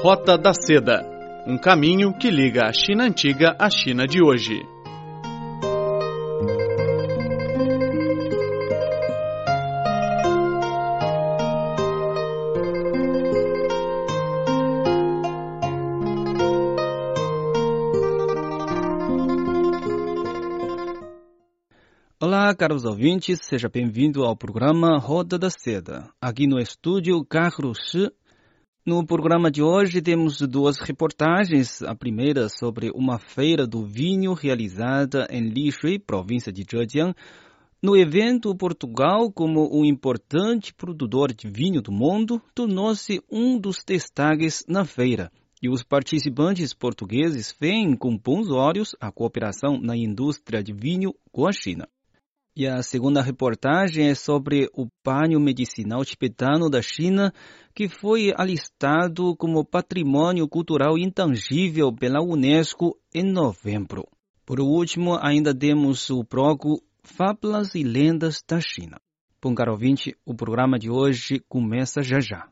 Rota da Seda um caminho que liga a China antiga à China de hoje. Olá, caros ouvintes, seja bem-vindo ao programa Roda da Seda. Aqui no estúdio Carlos Shi. No programa de hoje temos duas reportagens. A primeira sobre uma feira do vinho realizada em Lishui, província de Zhejiang. No evento, Portugal, como um importante produtor de vinho do mundo, tornou-se um dos destaques na feira. E os participantes portugueses veem com bons olhos a cooperação na indústria de vinho com a China. E a segunda reportagem é sobre o banho medicinal tibetano da China, que foi alistado como patrimônio cultural intangível pela Unesco em novembro. Por último, ainda temos o bloco Fábulas e Lendas da China. Bom, caro ouvinte, o programa de hoje começa já já.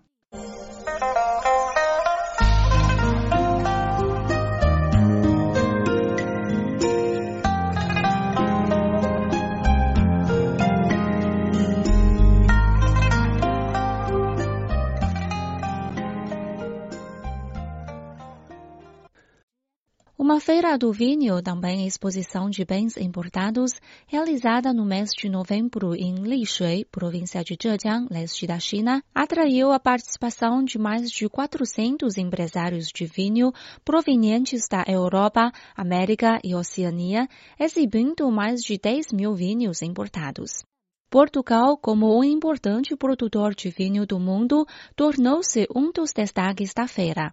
Feira do vinho, também exposição de bens importados, realizada no mês de novembro em Lishui, província de Zhejiang, leste da China, atraiu a participação de mais de 400 empresários de vinho provenientes da Europa, América e Oceania, exibindo mais de 10 mil vinhos importados. Portugal, como um importante produtor de vinho do mundo, tornou-se um dos destaques da feira.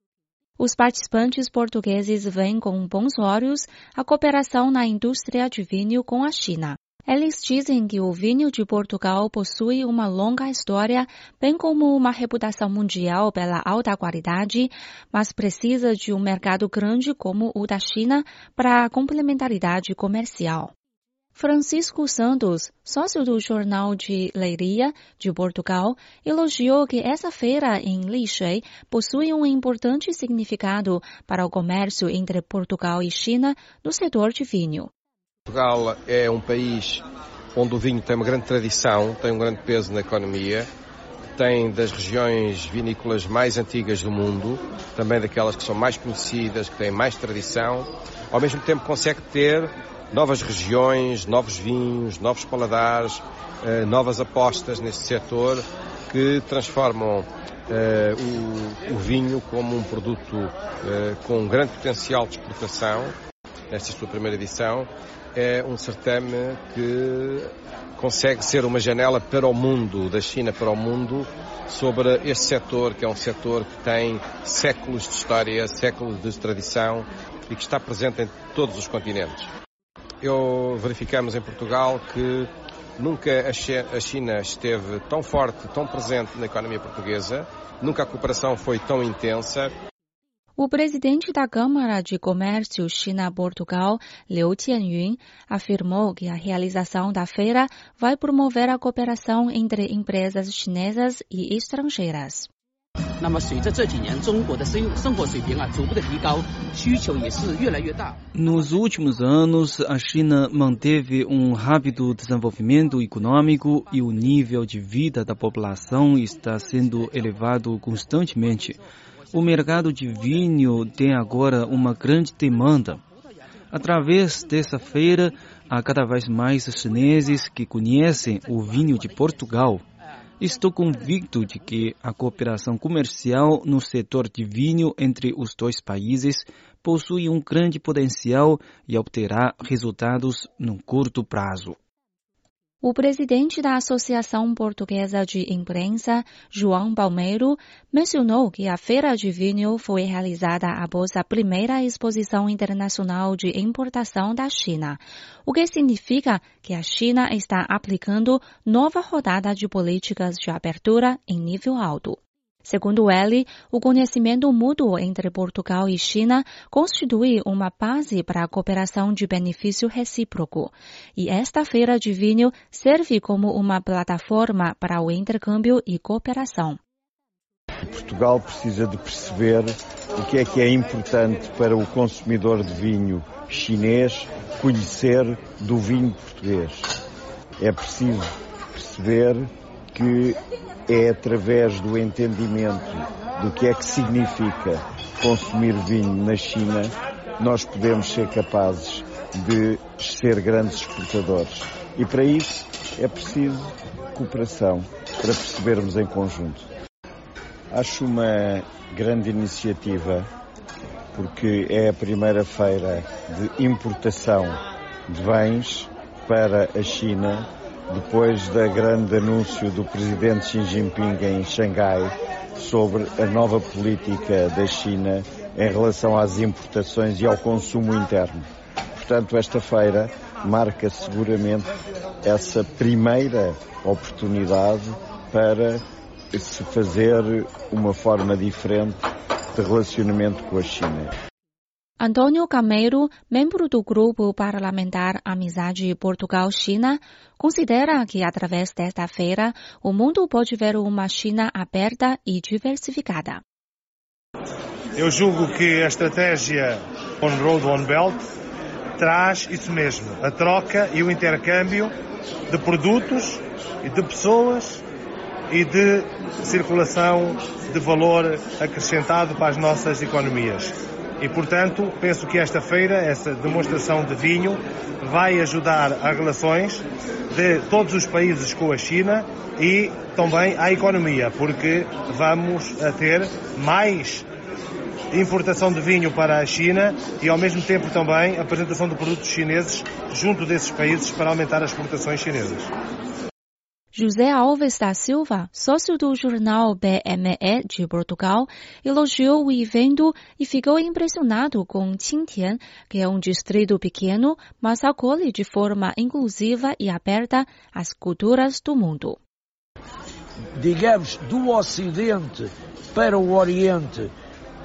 Os participantes portugueses veem com bons olhos a cooperação na indústria de vinho com a China. Eles dizem que o vinho de Portugal possui uma longa história, bem como uma reputação mundial pela alta qualidade, mas precisa de um mercado grande como o da China para a complementaridade comercial. Francisco Santos, sócio do Jornal de Leiria de Portugal, elogiou que essa feira em Lishui possui um importante significado para o comércio entre Portugal e China no setor de vinho. Portugal é um país onde o vinho tem uma grande tradição, tem um grande peso na economia, tem das regiões vinícolas mais antigas do mundo, também daquelas que são mais conhecidas, que têm mais tradição, ao mesmo tempo consegue ter novas regiões, novos vinhos, novos paladares, eh, novas apostas neste setor que transformam eh, o, o, vinho como um produto eh, com um grande potencial de exportação. Esta é sua primeira edição. É um certame que consegue ser uma janela para o mundo, da China para o mundo, sobre este setor, que é um setor que tem séculos de história, séculos de tradição e que está presente em todos os continentes eu verificamos em Portugal que nunca a China esteve tão forte, tão presente na economia portuguesa, nunca a cooperação foi tão intensa. O presidente da Câmara de Comércio China-Portugal, Liu Tianyun, afirmou que a realização da feira vai promover a cooperação entre empresas chinesas e estrangeiras. 那么，随着这几年中国的生生活水平啊逐步的提高，需求也是越来越大。Nos últimos anos, a China manteve um rápido desenvolvimento econômico e o nível de vida da população está sendo elevado constantemente. O mercado de vinho tem agora uma grande demanda. Através dessa feira, há cada vez mais chineses que conhecem o vinho de Portugal. Estou convicto de que a cooperação comercial no setor de vinho entre os dois países possui um grande potencial e obterá resultados num curto prazo. O presidente da Associação Portuguesa de Imprensa, João Palmeiro, mencionou que a Feira de Vinho foi realizada após a primeira exposição internacional de importação da China, o que significa que a China está aplicando nova rodada de políticas de abertura em nível alto. Segundo ele, o conhecimento mútuo entre Portugal e China constitui uma base para a cooperação de benefício recíproco. E esta feira de vinho serve como uma plataforma para o intercâmbio e cooperação. Portugal precisa de perceber o que é que é importante para o consumidor de vinho chinês conhecer do vinho português. É preciso perceber que é através do entendimento do que é que significa consumir vinho na China nós podemos ser capazes de ser grandes exportadores. E para isso é preciso cooperação, para percebermos em conjunto. Acho uma grande iniciativa porque é a primeira feira de importação de bens para a China depois da grande anúncio do presidente Xi Jinping em Xangai sobre a nova política da China em relação às importações e ao consumo interno. Portanto, esta feira marca seguramente essa primeira oportunidade para se fazer uma forma diferente de relacionamento com a China. Antônio Cameiro, membro do Grupo Parlamentar Amizade Portugal-China, considera que através desta feira o mundo pode ver uma China aberta e diversificada. Eu julgo que a estratégia On Road One Belt traz isso mesmo, a troca e o intercâmbio de produtos e de pessoas e de circulação de valor acrescentado para as nossas economias. E, portanto, penso que esta feira, essa demonstração de vinho, vai ajudar a relações de todos os países com a China e também à economia, porque vamos a ter mais importação de vinho para a China e, ao mesmo tempo, também apresentação de produtos chineses junto desses países para aumentar as exportações chinesas. José Alves da Silva, sócio do jornal BME de Portugal, elogiou o evento e ficou impressionado com Qingtian, que é um distrito pequeno, mas acolhe de forma inclusiva e aberta as culturas do mundo. Digamos, do Ocidente para o Oriente,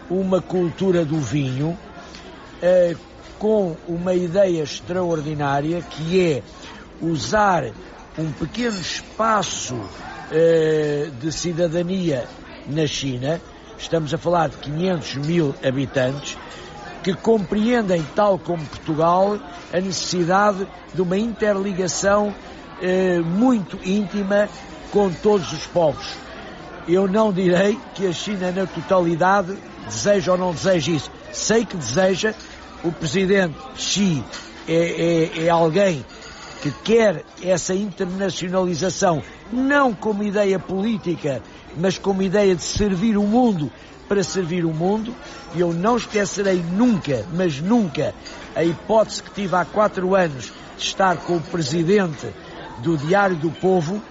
uma cultura do vinho, eh, com uma ideia extraordinária que é usar um pequeno espaço eh, de cidadania na China, estamos a falar de 500 mil habitantes, que compreendem, tal como Portugal, a necessidade de uma interligação eh, muito íntima com todos os povos. Eu não direi que a China na totalidade deseja ou não deseja isso. Sei que deseja. O presidente Xi é, é, é alguém que quer essa internacionalização não como ideia política, mas como ideia de servir o mundo para servir o mundo. E eu não esquecerei nunca, mas nunca, a hipótese que tive há quatro anos de estar com o presidente do Diário do Povo,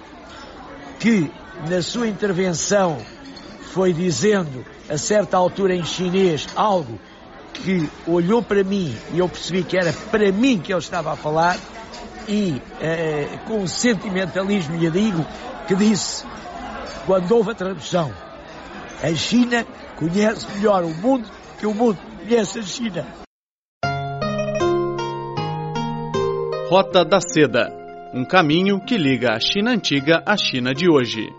que na sua intervenção foi dizendo a certa altura em chinês algo que olhou para mim e eu percebi que era para mim que ele estava a falar e eh, com sentimentalismo lhe digo que disse quando houve a tradução a China conhece melhor o mundo que o mundo conhece a China. Rota da Seda um caminho que liga a China antiga à China de hoje.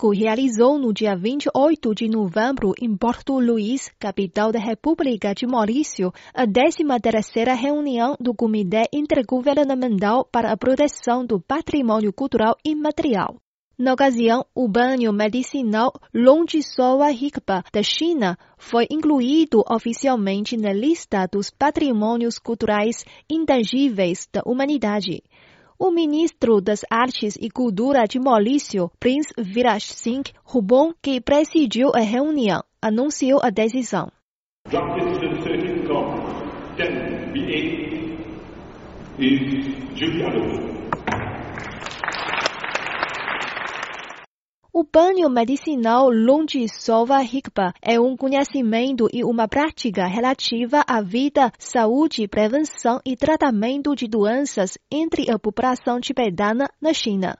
Unesco realizou no dia 28 de novembro em Porto Luís, capital da República de Maurício, a 13ª reunião do Comitê Intergovernamental para a Proteção do Patrimônio Cultural Imaterial. Na ocasião, o banho medicinal Longjisoa Hikpa da China foi incluído oficialmente na lista dos patrimônios culturais intangíveis da humanidade. O ministro das Artes e Cultura de Maurício, Prince Viraj Singh Rubon, que presidiu a reunião, anunciou a decisão. O banho medicinal Longjisowa Hikpa é um conhecimento e uma prática relativa à vida, saúde, prevenção e tratamento de doenças entre a população tibetana na China.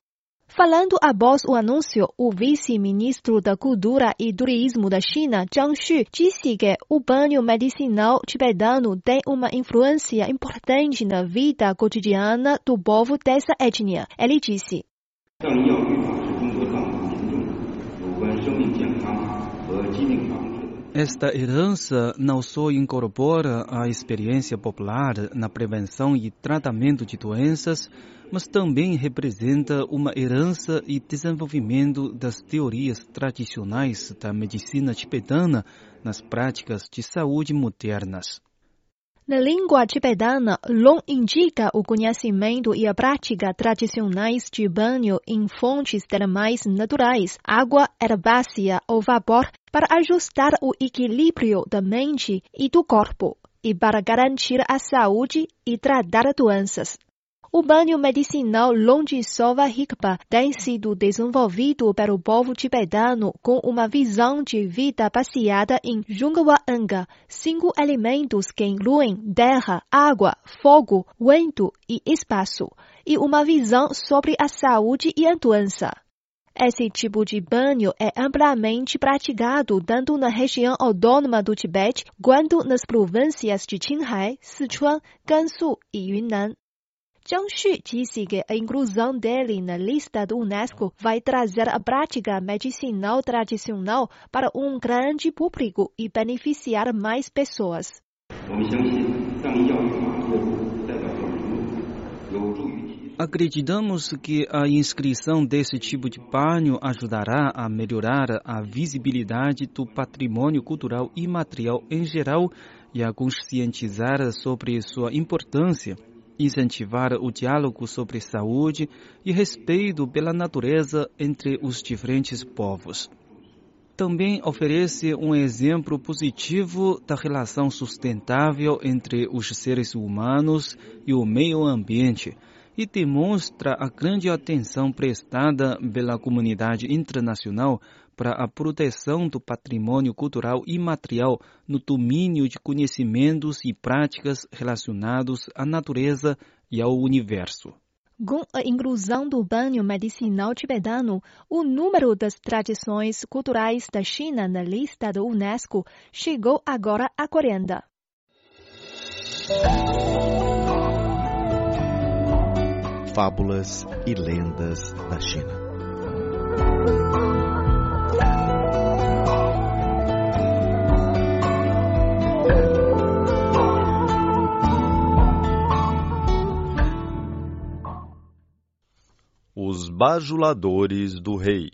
Falando após o anúncio, o vice-ministro da Cultura e Turismo da China, Zhang Xu, disse que o banho medicinal tibetano tem uma influência importante na vida cotidiana do povo dessa etnia. Ele disse. Esta herança não só incorpora a experiência popular na prevenção e tratamento de doenças, mas também representa uma herança e desenvolvimento das teorias tradicionais da medicina tibetana nas práticas de saúde modernas. Na língua tibetana, long indica o conhecimento e a prática tradicionais de banho em fontes termais naturais, água herbácea ou vapor, para ajustar o equilíbrio da mente e do corpo, e para garantir a saúde e tratar doenças. O banho medicinal Longisova Hikpa tem sido desenvolvido pelo povo tibetano com uma visão de vida baseada em Anga, cinco elementos que incluem terra, água, fogo, vento e espaço, e uma visão sobre a saúde e a doença. Esse tipo de banho é amplamente praticado tanto na região autônoma do Tibete quanto nas províncias de Qinghai, Sichuan, Gansu e Yunnan. Zhang Xu disse que a inclusão dele na lista do Unesco vai trazer a prática medicinal tradicional para um grande público e beneficiar mais pessoas. Acreditamos que a inscrição desse tipo de banho ajudará a melhorar a visibilidade do patrimônio cultural e material em geral e a conscientizar sobre sua importância incentivar o diálogo sobre saúde e respeito pela natureza entre os diferentes povos. Também oferece um exemplo positivo da relação sustentável entre os seres humanos e o meio ambiente e demonstra a grande atenção prestada pela comunidade internacional para a proteção do patrimônio cultural e material no domínio de conhecimentos e práticas relacionados à natureza e ao universo. Com a inclusão do banho medicinal tibetano, o número das tradições culturais da China na lista do Unesco chegou agora a 40. Fábulas e lendas da China. Bajuladores do rei.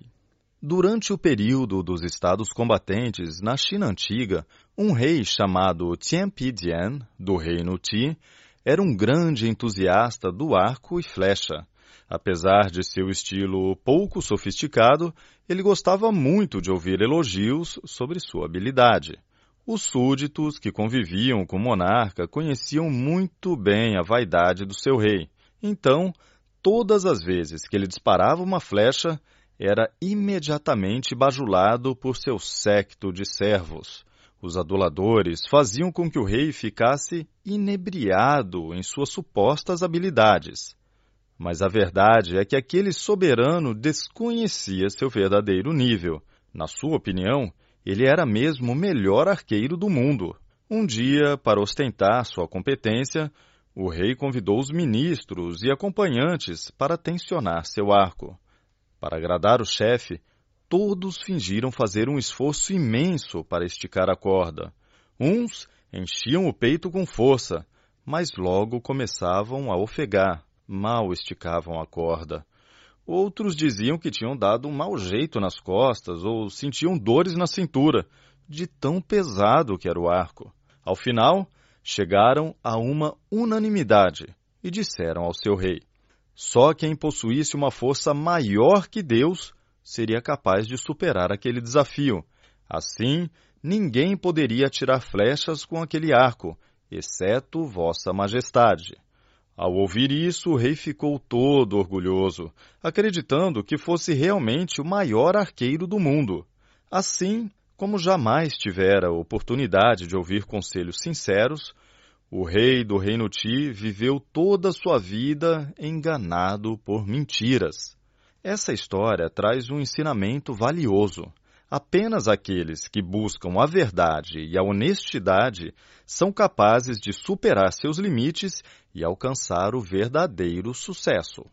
Durante o período dos estados combatentes na China antiga, um rei chamado Tian Pidian, do reino Ti, era um grande entusiasta do arco e flecha. Apesar de seu estilo pouco sofisticado, ele gostava muito de ouvir elogios sobre sua habilidade. Os súditos que conviviam com o monarca conheciam muito bem a vaidade do seu rei. Então, todas as vezes que ele disparava uma flecha, era imediatamente bajulado por seu séquito de servos. Os aduladores faziam com que o rei ficasse inebriado em suas supostas habilidades. Mas a verdade é que aquele soberano desconhecia seu verdadeiro nível. Na sua opinião, ele era mesmo o melhor arqueiro do mundo. Um dia, para ostentar sua competência, o rei convidou os ministros e acompanhantes para tensionar seu arco. Para agradar o chefe, todos fingiram fazer um esforço imenso para esticar a corda. Uns enchiam o peito com força, mas logo começavam a ofegar, mal esticavam a corda. Outros diziam que tinham dado um mau jeito nas costas ou sentiam dores na cintura, de tão pesado que era o arco. Ao final, chegaram a uma unanimidade e disseram ao seu rei: só quem possuísse uma força maior que Deus seria capaz de superar aquele desafio. Assim, ninguém poderia tirar flechas com aquele arco, exceto Vossa Majestade. Ao ouvir isso, o rei ficou todo orgulhoso, acreditando que fosse realmente o maior arqueiro do mundo. Assim, como jamais tivera oportunidade de ouvir conselhos sinceros, o rei do reino Ti viveu toda a sua vida enganado por mentiras. Essa história traz um ensinamento valioso. Apenas aqueles que buscam a verdade e a honestidade são capazes de superar seus limites e alcançar o verdadeiro sucesso.